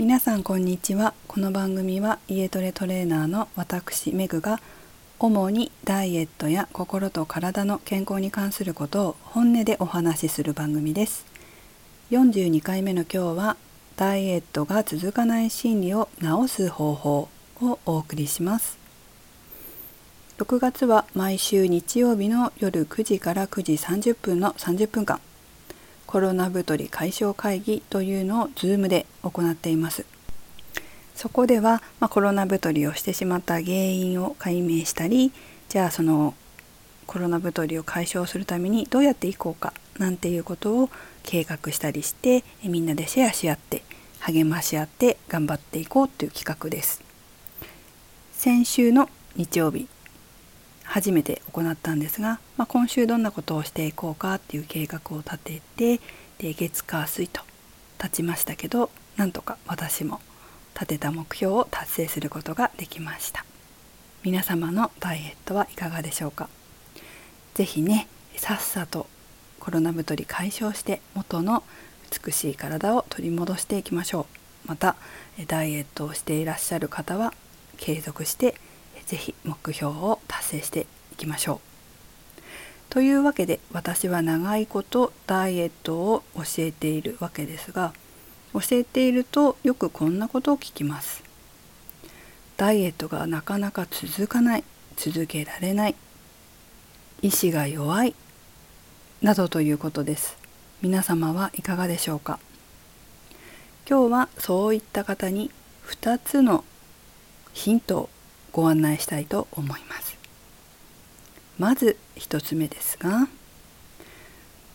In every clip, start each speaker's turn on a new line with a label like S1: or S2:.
S1: 皆さんこんにちは。この番組は家トレトレーナーの私メグが主にダイエットや心と体の健康に関することを本音でお話しする番組です。42回目の今日はダイエットが続かない心理を治す方法をお送りします。6月は毎週日曜日の夜9時から9時30分の30分間。コロナ太り解消会議というのを Zoom で行っています。そこでは、まあ、コロナ太りをしてしまった原因を解明したりじゃあそのコロナ太りを解消するためにどうやっていこうかなんていうことを計画したりしてみんなでシェアし合って励まし合って頑張っていこうという企画です。先週の日曜日初めて行ったんですが、まあ、今週どんなことをしていこうかっていう計画を立ててで月火水と立ちましたけどなんとか私も立てた目標を達成することができました。皆様のダイエットはいかがでしょうか？是非ねさっさとコロナ太り解消して元の美しい体を取り戻していきましょう。またダイエットをしていらっしゃる方は継続して是非目標を達成していきましょう。というわけで私は長いことダイエットを教えているわけですが教えているとよくこんなことを聞きます。ダイエットがなかなか続かない続けられない意志が弱いなどということです。皆様はいかがでしょうか？今日はそういった方に2つのヒントをご案内したいと思いますまず1つ目ですが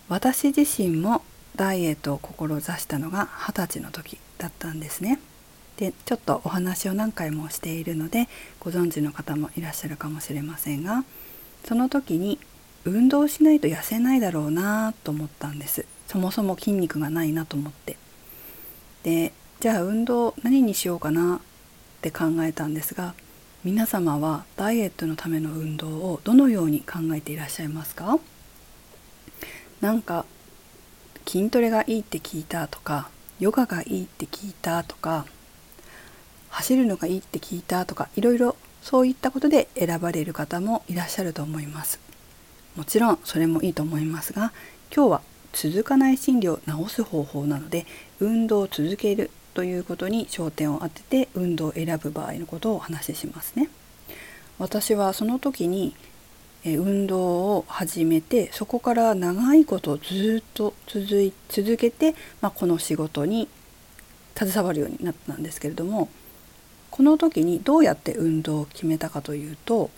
S1: 私自身もダイエットを志したのが二十歳の時だったんですね。でちょっとお話を何回もしているのでご存知の方もいらっしゃるかもしれませんがその時に運動しないと痩せないだろうなと思ったんです。そもそも筋肉がないなと思って。でじゃあ運動何にしようかなって考えたんですが皆様はダイエットのための運動をどのように考えていらっしゃいますか？なんか筋トレがいいって聞いたとかヨガがいいって聞いたとか走るのがいいって聞いたとかいろいろそういったことで選ばれる方もいらっしゃると思います。もちろんそれもいいと思いますが今日は続かない心理を治す方法なので運動を続けるということに焦点を当てて運動を選ぶ場合のことをお話ししますね。私はその時に運動を始めてそこから長いことずっと続い続けて、まあ、この仕事に携わるようになったんですけれどもこの時にどうやって運動を決めたかというと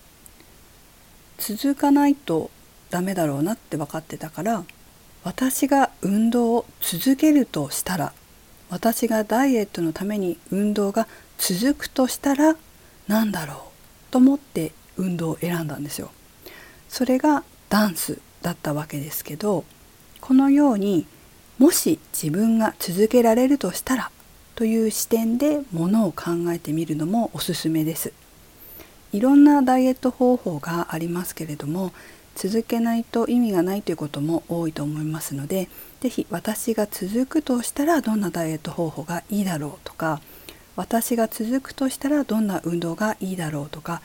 S1: 続かないとダメだろうなって分かってたから私が運動を続けるとしたら私がダイエットのために運動が続くとしたら何だろうと思って運動を選んだんですよ。それがダンスだったわけですけどこのようにもし自分が続けられるとしたらという視点でものを考えてみるのもおすすめです。いろんなダイエット方法がありますけれども続けないと意味がないということも多いと思いますので是非私が続くとしたらどんなダイエット方法がいいだろうとか私が続くとしたらどんな運動がいいだろうとか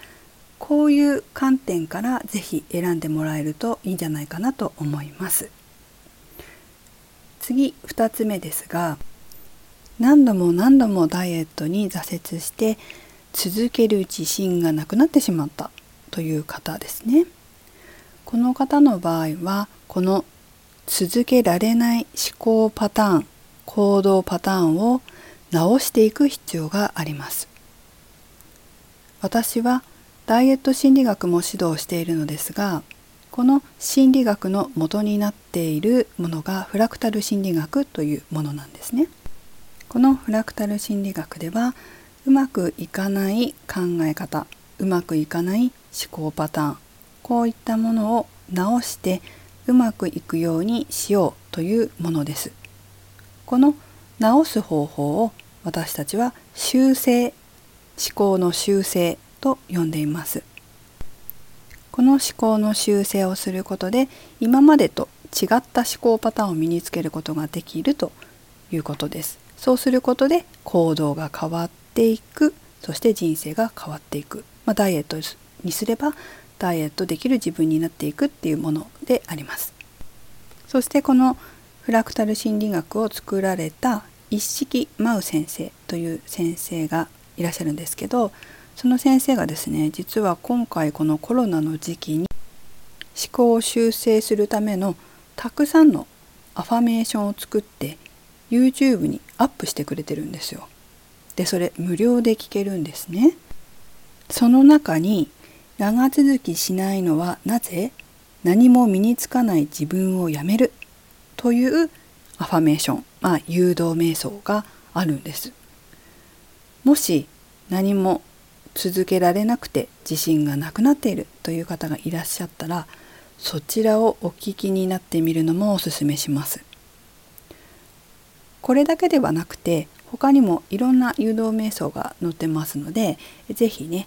S1: こういう観点から是非選んでもらえるといいんじゃないかなと思います。次2つ目ですが何度も何度もダイエットに挫折して続ける自信がなくなってしまったという方ですね。この方の場合はこの続けられない思考パターン行動パターンを直していく必要があります。私はダイエット心理学も指導しているのですがこの心理学の元になっているものがフラクタル心理学というものなんですね。このフラクタル心理学ではうまくいかない考え方うまくいかない思考パターンこういったものを直してうまくいくようにしようというものです。この直す方法を私たちは修正思考の修正と呼んでいます。この思考の修正をすることで今までと違った思考パターンを身につけることができるということです。そうすることで行動が変わっていくそして人生が変わっていく、まあ、ダイエットにすればダイエットできる自分になっていくっていうものでありますそしてこのフラクタル心理学を作られた一式真央先生という先生がいらっしゃるんですけどその先生がですね実は今回このコロナの時期に思考を修正するためのたくさんのアファメーションを作って YouTube にアップしてくれてるんですよ。でそれ無料で聞けるんですね。その中に長続きしないのはなぜ何も身につかない自分をやめるというアファメーション、まあ、誘導瞑想があるんです。もし何も続けられなくて自信がなくなっているという方がいらっしゃったらそちらをお聞きになってみるのもおすすめします。これだけではなくて他にもいろんな誘導瞑想が載ってますので是非ね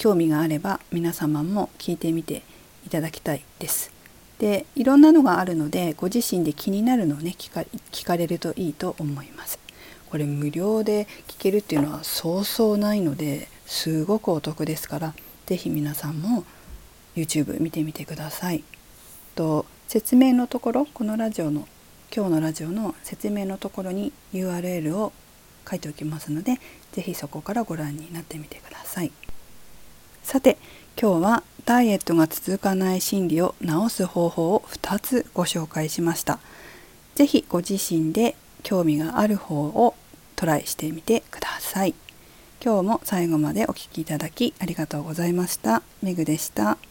S1: 興味があれば皆様も聞いてみていただきたいです。でいろんなのがあるのでご自身で気になるのをね聞か聞かれるといいと思います。これ無料で聞けるっていうのはそうそうないのですごくお得ですから是非皆さんも YouTube 見てみてください。と説明のところこのラジオの今日のラジオの説明のところに URL を書いておきますので是非そこからご覧になってみてください。さて今日はダイエットが続かない心理を治す方法を2つご紹介しました。是非ご自身で興味がある方をトライしてみてください。今日も最後までお聴きいただきありがとうございました。めぐでした。